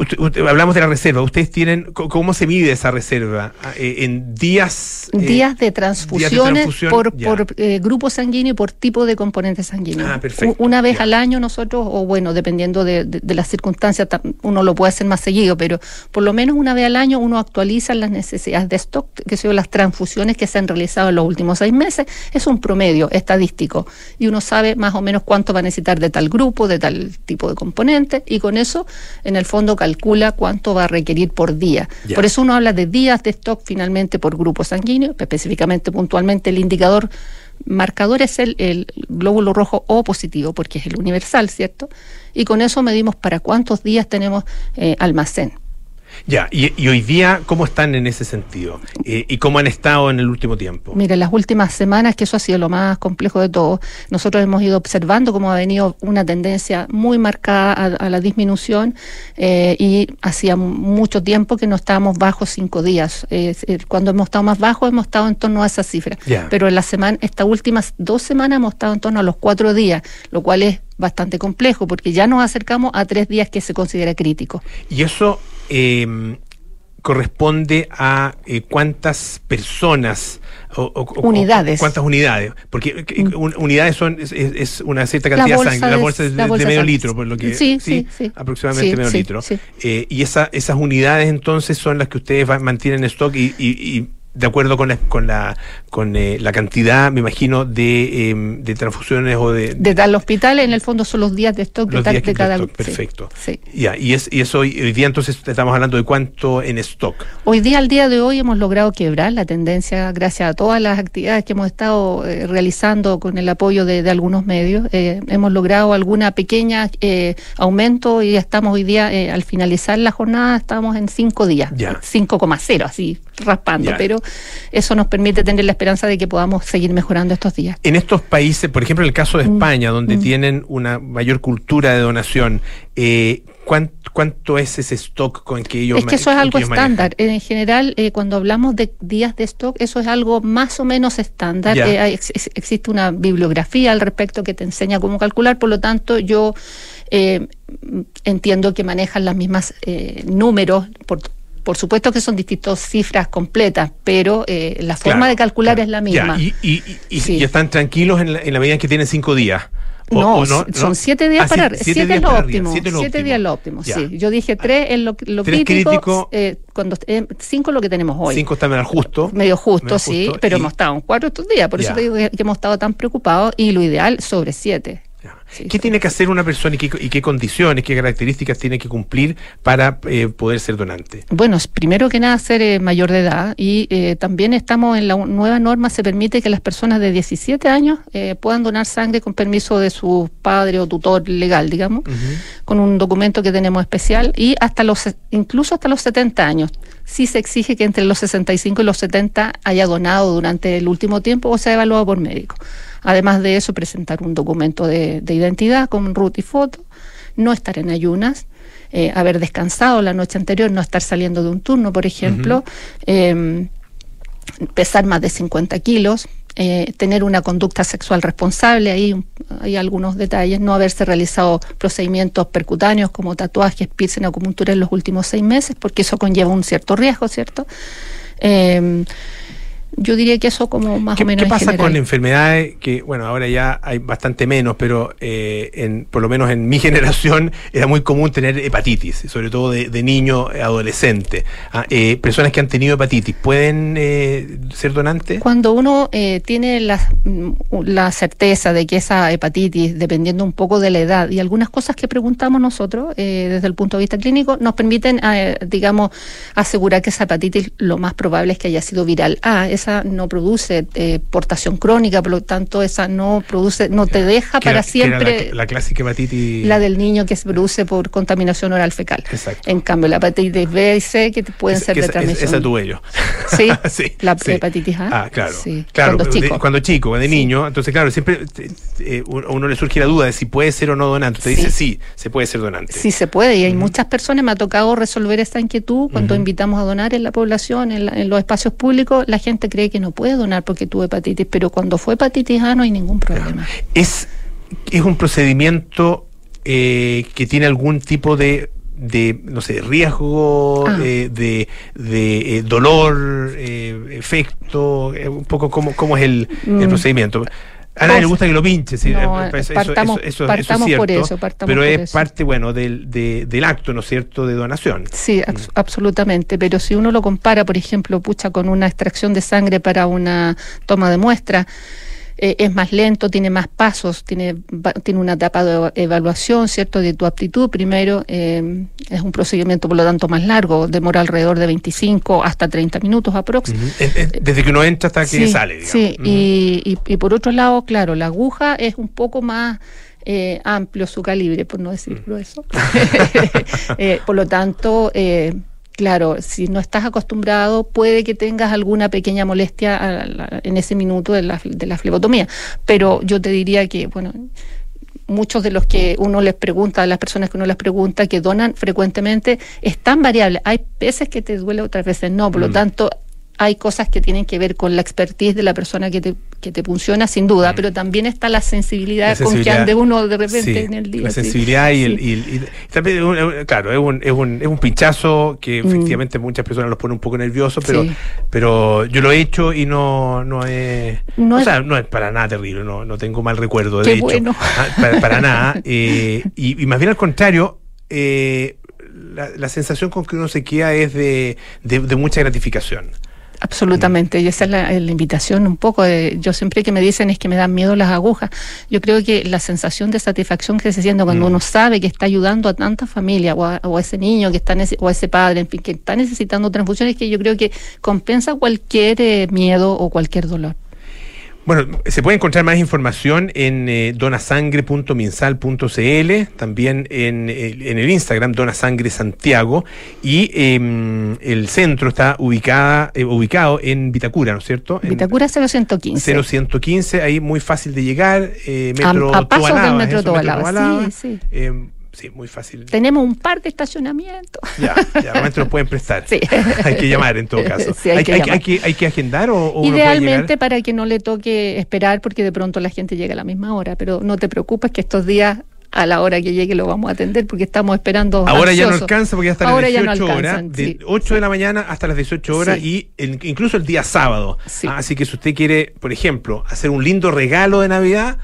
Usted- usted- hablamos de la reserva. ¿Ustedes tienen. ¿Cómo se mide esa reserva? Ah, eh, ¿En días? eh, días de transfusiones transfusión, por, ya. por eh, grupo sanguíneo y por tipo de componente sanguíneo. Ah, perfecto, Una vez al año nosotros, o bueno, dependiendo de, de- de las circunstancias, ta- uno lo puede hacer más seguido, pero por lo menos una vez al año uno actualiza las necesidades de stock, que son las transfusiones que se han realizado en los últimos seis meses. Es un promedio estadístico y uno sabe más o menos cuánto va a necesitar de tal grupo, de tal tipo de componente y con eso, en el fondo, calcula cuánto va a requerir por día. Por eso uno habla de días de stock finalmente por grupo sanguíneo, específicamente puntualmente el indicador marcador es el, el glóbulo rojo O positivo, porque es el universal, ¿cierto? Y con eso medimos para cuántos días tenemos eh, almacén. Ya, y, y hoy día, ¿cómo están en ese sentido? Eh, ¿Y cómo han estado en el último tiempo? Mira, las últimas semanas, que eso ha sido lo más complejo de todo, nosotros hemos ido observando cómo ha venido una tendencia muy marcada a, a la disminución eh, y hacía mucho tiempo que no estábamos bajo cinco días. Eh, eh, cuando hemos estado más bajos hemos estado en torno a esa cifra. Ya. Pero en la semana, estas últimas dos semanas hemos estado en torno a los cuatro días, lo cual es bastante complejo porque ya nos acercamos a tres días que se considera crítico. Y eso eh, corresponde a eh, cuántas personas o, Unidades. Mm. cuántas unidades porque eh, un- unidades son es, una cierta cantidad de sangre la bolsa es de, la de bolsa de medio sangre. litro por lo que Sí, sí, sí. aproximadamente Sí, medio litro. Eh, y esa, esas unidades entonces son las que ustedes va- mantienen en stock y, y- y de acuerdo con la, con la, con, eh, la cantidad, me imagino, de, em, de transfusiones o de... De tal hospital, en el fondo son los días de stock los de, días de que- cada stock, sí, Perfecto. sí. Ya, y, es, y eso hoy, hoy día entonces estamos hablando de cuánto en stock. Hoy día, al día de hoy, hemos logrado quebrar la tendencia gracias a todas las actividades que hemos estado eh, realizando con el apoyo de, de algunos medios. Eh, hemos logrado alguna pequeña eh, aumento y ya estamos hoy día, al finalizar la jornada, estamos en cinco días, Ya. 5,0 así raspando, Ya. pero eso nos permite tener la esperanza de que podamos seguir mejorando estos días. En estos países, por ejemplo, en el caso de Mm, España, donde mm. tienen una mayor cultura de donación, eh, ¿cuán- ¿cuánto es ese stock con que ellos Es que eso es algo manejan? estándar. En general, eh, cuando hablamos de días de stock, eso es algo más o menos estándar. Eh, ex- ex- existe una bibliografía al respecto que te enseña cómo calcular, por lo tanto, yo eh, entiendo que manejan las mismas eh, números. Por, por supuesto que son distintas cifras completas, pero eh, la forma Claro, de calcular claro. es la Ya, misma. y, y- y- y- Sí. y están tranquilos en la, en la medida en que tienen cinco días. O- no, o son siete días Ah, para siete, días es lo óptimo. siete óptimo. días es lo óptimo, Ya. sí. Yo dije tres es lo, lo Tres crítico, crítico. eh, cuando eh, cinco es lo que tenemos hoy. Cinco están al justo. Medio justo, Medio sí, justo, pero hemos estado en cuatro estos días, por Ya. eso te digo que, que hemos estado tan preocupados y lo ideal sobre siete. Sí, ¿Qué tiene que hacer una persona y qué, y qué condiciones, qué características tiene que cumplir para eh, poder ser donante? Bueno, primero que nada ser eh, mayor de edad y eh, también estamos en la nueva norma, se permite que las personas de 17 años eh, puedan donar sangre con permiso de su padre o tutor legal, digamos, con un documento que tenemos especial y hasta los, incluso hasta los 70 años. Sí se exige que entre los 65 y los 70 haya donado durante el último tiempo o sea evaluado por médico. Además de eso, presentar un documento de, de identidad con root y foto, no estar en ayunas, eh, haber descansado la noche anterior, no estar saliendo de un turno, por ejemplo, eh, pesar más de 50 kilos, eh, tener una conducta sexual responsable, ahí hay algunos detalles, no haberse realizado procedimientos percutáneos como tatuajes, piercing, acupuntura en los últimos seis meses, porque eso conlleva un cierto riesgo, ¿cierto? Eh, yo diría que eso como más ¿Qué, o menos qué pasa con enfermedades que, bueno, ahora ya hay bastante menos, pero eh, en, por lo menos en mi generación era muy común tener hepatitis, sobre todo de, de niño, eh, adolescente. Ah, eh, personas que han tenido hepatitis, ¿pueden eh, ser donantes? Cuando uno eh, tiene la, mm, la certeza de que esa hepatitis, dependiendo un poco de la edad y algunas cosas que preguntamos nosotros eh, desde el punto de vista clínico, nos permiten, digamos, asegurar que esa hepatitis lo más probable es que haya sido viral. Ah, esa no produce eh, portación crónica, por lo tanto, esa no produce, no te deja para era siempre la, la clásica hepatitis. la del niño que se produce por contaminación oral fecal. Exacto. En cambio, la hepatitis B y C que pueden ser que de esa, transmisión. esa tuve yo. Sí, Sí, la sí. hepatitis A. Ah, claro. Sí, claro cuando de- chico. cuando chico, de niño. Entonces, claro, siempre eh, uno uno le surge la duda de si puede ser o no donante. Te Sí. dice sí, se puede ser donante. Sí se puede y hay muchas personas, me ha tocado resolver esta inquietud cuando invitamos a donar en la población, en, la- en los espacios públicos, la gente cree que no puede donar porque tuvo hepatitis, pero cuando fue hepatitis A no hay ningún problema. Es, es un procedimiento eh, que tiene algún tipo de de no sé riesgo Ah. eh, de, de eh, dolor eh, efecto eh, un poco cómo, cómo es el, el Mm. procedimiento a nadie le gusta que lo pinche, sí, no, eh, eso, partamos- eso- eso- partamos es por cierto, eso, partamos pero por es eso. parte bueno del, de- del acto, ¿no es cierto?, de donación. Sí, ax- absolutamente. Pero si uno lo compara, por ejemplo, pucha, con una extracción de sangre para una toma de muestra, eh, es más lento, tiene más pasos, tiene, va- tiene una etapa de eva- evaluación, ¿cierto?, de tu aptitud. Primero, eh, es un procedimiento, por lo tanto, más largo, demora alrededor de 25 hasta 30 minutos aproximadamente. Es desde que uno entra hasta que Sí, sale, digamos. Sí, y, y, y por otro lado, claro, la aguja es un poco más eh, amplio su calibre, por no decir Mm. grueso. Eh, por lo tanto, eh, claro, si no estás acostumbrado, puede que tengas alguna pequeña molestia la- en ese minuto de la, de la flebotomía. Pero yo te diría que, bueno, muchos de los que uno les pregunta, a las personas que uno les pregunta, que donan frecuentemente, es tan variable. Hay veces que te duele, otras veces no. Por lo Mm. tanto, hay cosas que tienen que ver con la expertise de la persona que te, que te funciona, sin duda, pero también está la sensibilidad, Mm. Con que ande uno de repente sí, en el día. La sí. sensibilidad y, el, y, el- y también, claro, es un, es, un, es un pinchazo que Mm. efectivamente muchas personas los pone un poco nerviosos, pero, Sí. pero yo lo he hecho y no, no es. No o es- sea, no es para nada terrible, no, no tengo mal recuerdo, de hecho. bueno. Ah, Para, para nada. eh, y, y más bien al contrario, eh, la, la sensación con que uno se queda es de, de, de mucha gratificación. Absolutamente, y esa es la, la invitación un poco. De, yo siempre que me dicen es que me dan miedo las agujas. Yo creo que la sensación de satisfacción que se siente cuando Mm. uno sabe que está ayudando a tanta familia o a, o a ese niño que está o a ese padre, en fin, que está necesitando transfusiones, que yo creo que compensa cualquier eh, miedo o cualquier dolor. Bueno, se puede encontrar más información en eh, donasangre.minsal.cl, también en, el- en el Instagram Donasangre Santiago y em, el centro está ubicada, eh, ubicado en Vitacura, ¿no es cierto? En Vitacura 0115. 0115, ahí muy fácil de llegar, eh, A- metro a pasos del Tobalaba, metro Tobalaba, Tobalaba. sí, sí. Sí, muy fácil. Tenemos un par de estacionamientos. Ya, ya, realmente nos pueden prestar. Sí. hay que llamar en todo caso. Sí, hay que hay, que, hay que agendar o, Idealmente para que no le toque esperar porque de pronto la gente llega a la misma hora, pero no te preocupes que estos días a la hora que llegue lo vamos a atender porque estamos esperando. Ahora ya no alcanza porque Ahora las ya no 18 horas, alcanzan, de sí. 8 de la mañana hasta las 18 horas Sí. y el- incluso el día sábado. Sí. Ah, así que si usted quiere, por ejemplo, hacer un lindo regalo de Navidad,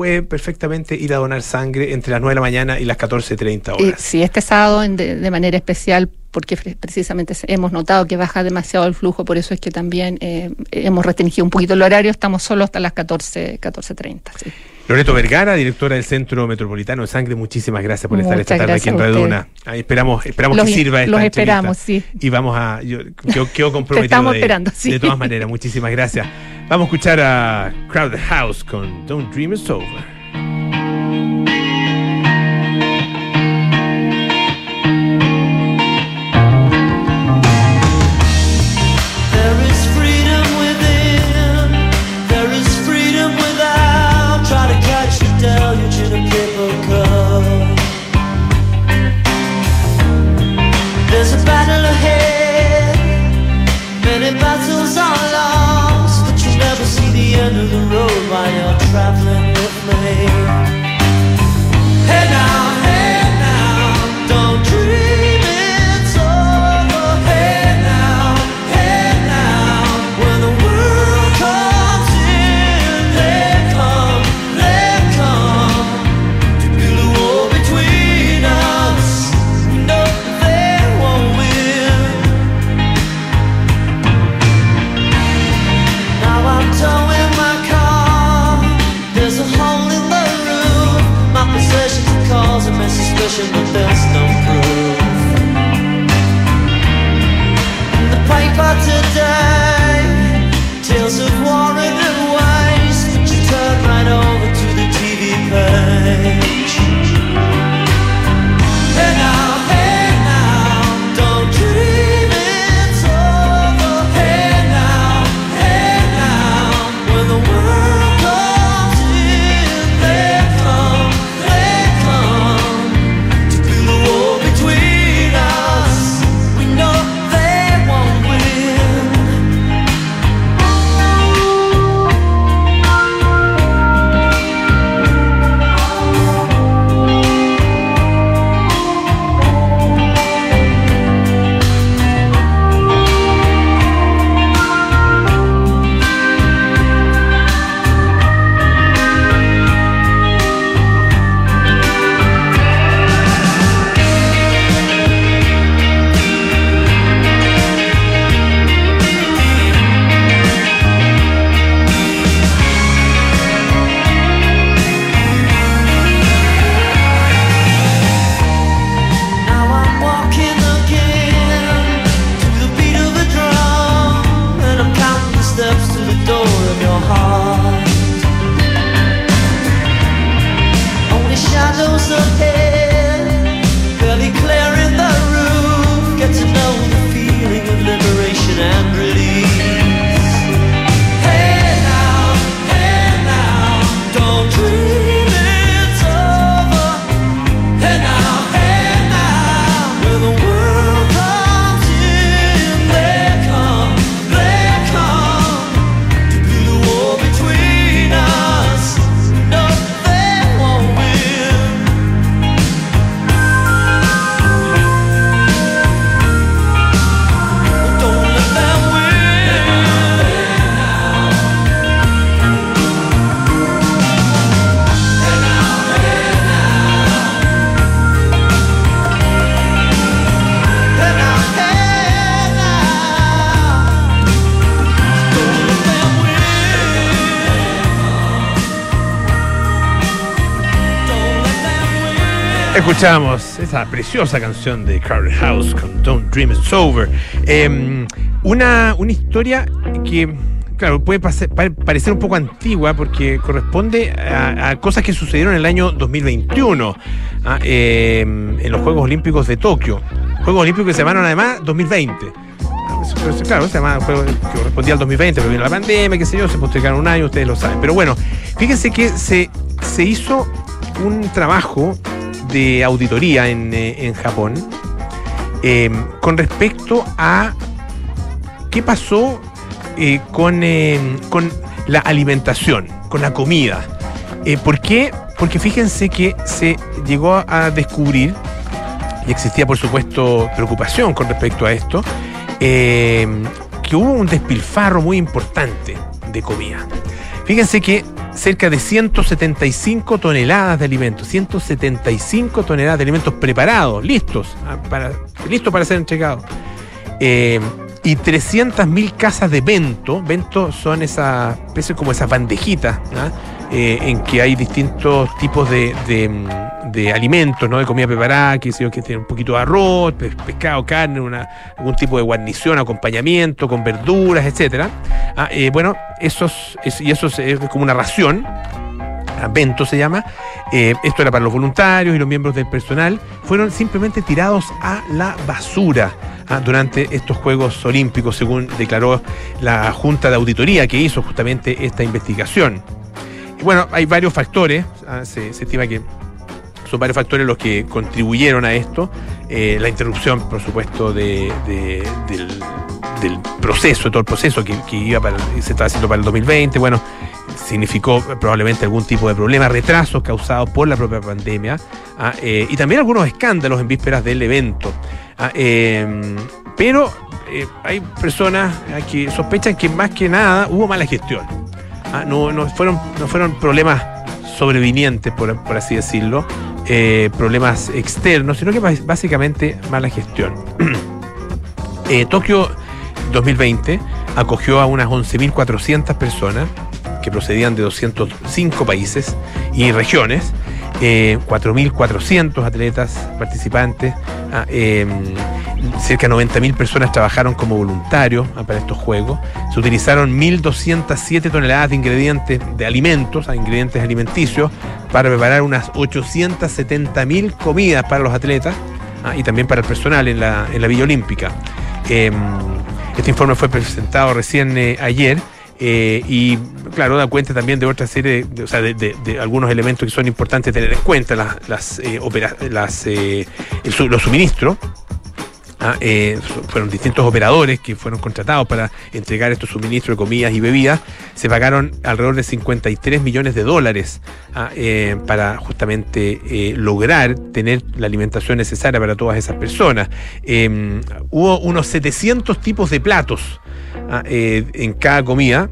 puede perfectamente ir a donar sangre entre las 9 de la mañana y las 14.30 Eh, horas. sí, este sábado en de, de manera especial porque precisamente hemos notado que baja demasiado el flujo, por eso es que también eh, hemos restringido un poquito el horario, estamos solo hasta las 14, 14.30. Sí. Loreto Vergara, directora del Centro Metropolitano de Sangre, muchísimas gracias por estar esta tarde aquí en gracias a Radio ustedes. Duna. Ahí esperamos, esperamos Los que sirva esta los entrevista. esperamos, sí. Y vamos a. Yo quedo, quedo comprometido. estamos de, esperando, sí. De todas maneras, muchísimas gracias. Vamos a escuchar a Crowded House con Don't Dream It's Over. Escuchamos esa preciosa canción de Crowded House con Don't Dream It's Over. Eh, una, una historia que, claro, puede parecer un poco antigua porque corresponde a, cosas que sucedieron en el año 2021 ah, eh, en los Juegos Olímpicos de Tokio. Juegos Olímpicos que se llamaron además 2020. Ah, Claro, se llama juego que correspondía al 2020, pero vino la pandemia, qué sé yo, se postergaron un año, ustedes lo saben. Pero bueno, fíjense que se, se hizo un trabajo de auditoría en, eh, en Japón eh, con respecto a qué pasó eh, con, eh, con la alimentación, con la comida. Eh, ¿Por qué? Porque fíjense que se llegó a descubrir, y existía por supuesto preocupación con respecto a esto, eh, que hubo un despilfarro muy importante de comida. Fíjense que cerca de 175 toneladas de alimentos, 175 toneladas de alimentos preparados, listos, ah, para, listos para ser entregados. Eh, y 300.000 casas de bento. Bento son esas, como esas bandejitas, ¿ah? Eh, en que hay distintos tipos de, de, alimentos, ¿no? De comida preparada, que, que tiene un poquito de arroz, pe- pescado, carne, una, algún tipo de guarnición, acompañamiento, con verduras, etcétera. Ah, eh, bueno, esos, es- y eso es, como una ración. Bento se llama. Eh, esto era para los voluntarios y los miembros del personal. Fueron simplemente tirados a la basura ah, durante estos Juegos Olímpicos, según declaró la Junta de Auditoría que hizo justamente esta investigación. Bueno, hay varios factores. ah, se, estima que son varios factores los que contribuyeron a esto. Eh, la interrupción, por supuesto, de- de- del, proceso, todo el proceso que, iba para, se estaba haciendo para el 2020. Bueno, significó probablemente algún tipo de problema, retrasos causados por la propia pandemia ah, eh, y también algunos escándalos en vísperas del evento. Ah, eh, pero hay personas ah, que sospechan que más que nada hubo mala gestión. Ah, no, no fueron, no fueron problemas sobrevinientes, por, por así decirlo, eh, problemas externos, sino que básicamente mala gestión. Eh, Tokio 2020 acogió a unas 11.400 personas que procedían de 205 países y regiones, eh, 4.400 atletas participantes, ah, eh, cerca de 90.000 personas trabajaron como voluntarios ah, para estos juegos, se utilizaron 1.207 toneladas de ingredientes de alimentos, ah, ingredientes alimenticios, para preparar unas 870.000 comidas para los atletas y también para el personal en la, en la Villa Olímpica. Eh, este informe fue presentado recién eh, ayer eh, y, claro, da cuenta también de otra serie, de, o sea, de, algunos elementos que son importantes tener en cuenta, las, eh, eh, los suministros. Ah, eh, fueron distintos operadores que fueron contratados para entregar estos suministros de comidas y bebidas. Se pagaron alrededor de 53 millones de dólares ah, para justamente lograr tener la alimentación necesaria para todas esas personas. Eh, hubo unos 700 tipos de platos eh, en cada comida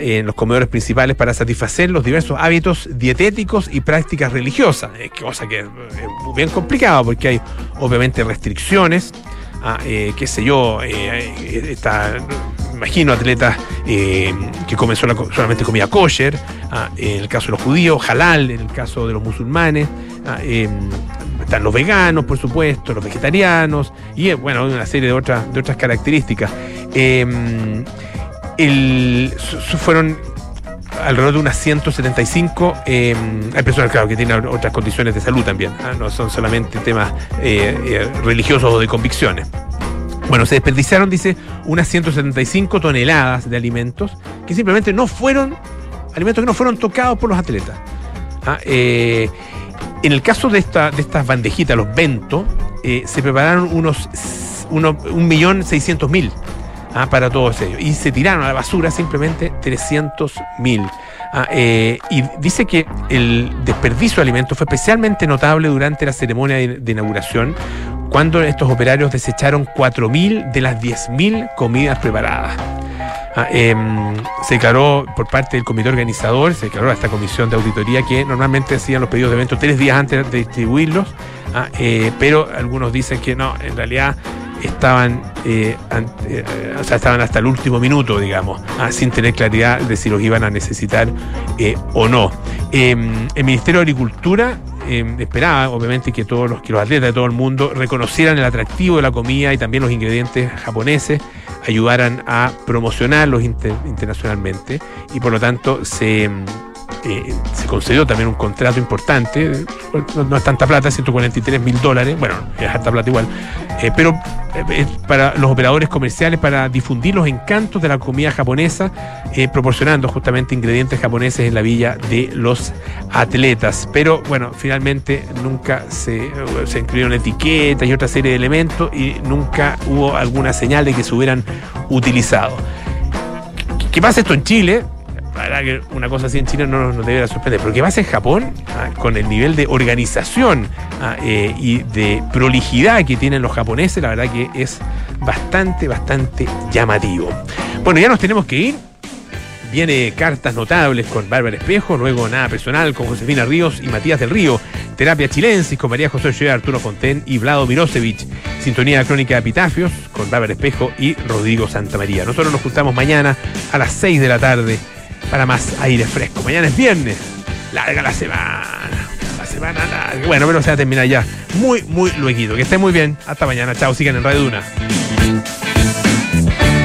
en los comedores principales para satisfacer los diversos hábitos dietéticos y prácticas religiosas, cosa que es eh, bien complicado porque hay obviamente restricciones, eh, qué sé yo, eh, eh, está, imagino atletas eh, que comen sola- solamente comida kosher, ah, en el caso de los judíos, halal, en el caso de los musulmanes, ah, eh, están los veganos, por supuesto, los vegetarianos, y eh, bueno, una serie de otras, de otras características. Su- fueron alrededor de unas 175. eh, hay personas, claro, que tienen otras condiciones de salud también. ah, No son solamente temas eh, eh, religiosos o de convicciones. Bueno, se desperdiciaron, dice, unas 175 toneladas de alimentos que simplemente no fueron, alimentos que no fueron tocados por los atletas. Ah, eh, en el caso de, esta, de estas bandejitas, los bento, eh, se prepararon unos, unos 1.600.000 ah, para todos ellos. Y se tiraron a la basura simplemente 300.000. Ah, eh, y dice que el desperdicio de alimentos fue especialmente notable durante la ceremonia de inauguración, cuando estos operarios desecharon 4.000 de las 10.000 comidas preparadas. Ah, em, se declaró por parte del comité organizador, se declaró a esta comisión de auditoría que normalmente hacían los pedidos de eventos tres días antes de distribuirlos, ah, eh, pero algunos dicen que no, en realidad estaban, eh, eh, o sea, estaban hasta el último minuto, digamos, ah, sin tener claridad de si los iban a necesitar o no. Em, el Ministerio de Agricultura eh, esperaba, obviamente, que todos los, que los atletas de todo el mundo reconocieran el atractivo de la comida y también los ingredientes japoneses, ayudaran a promocionarlos inter- internacionalmente. Y por lo tanto se, eh, se concedió también un contrato importante, no, es tanta plata, 143 mil dólares, bueno, es harta plata igual, eh, pero eh, para los operadores comerciales para difundir los encantos de la comida japonesa, eh, proporcionando justamente ingredientes japoneses en la villa de los atletas. Pero bueno, finalmente nunca se, se incluyeron etiquetas y otra serie de elementos y nunca hubo alguna señal de que se hubieran utilizado. ¿Qué pasa esto en Chile? La verdad que una cosa así en Chile no nos debería sorprender, pero ¿qué pasa en Japón? Ah, con el nivel de organización ah, eh, y de prolijidad que tienen los japoneses, la verdad que es bastante, bastante llamativo. Bueno, ya nos tenemos que ir. Viene cartas notables con Bárbara Espejo, luego nada personal con Josefina Ríos y Matías del Río, terapia chilensis con María José Ochoa, Arturo Fonten y Vlado Mirosevich, sintonía crónica de epitafios con Bárbara Espejo y Rodrigo Santamaría. Nosotros nos juntamos mañana a las 6 de la tarde para más aire fresco. Mañana es viernes, larga la semana, la semana larga. Bueno, pero se va a terminar ya muy, muy lueguito. Que esté muy bien. Hasta mañana. Chao, sigan en Radio Duna.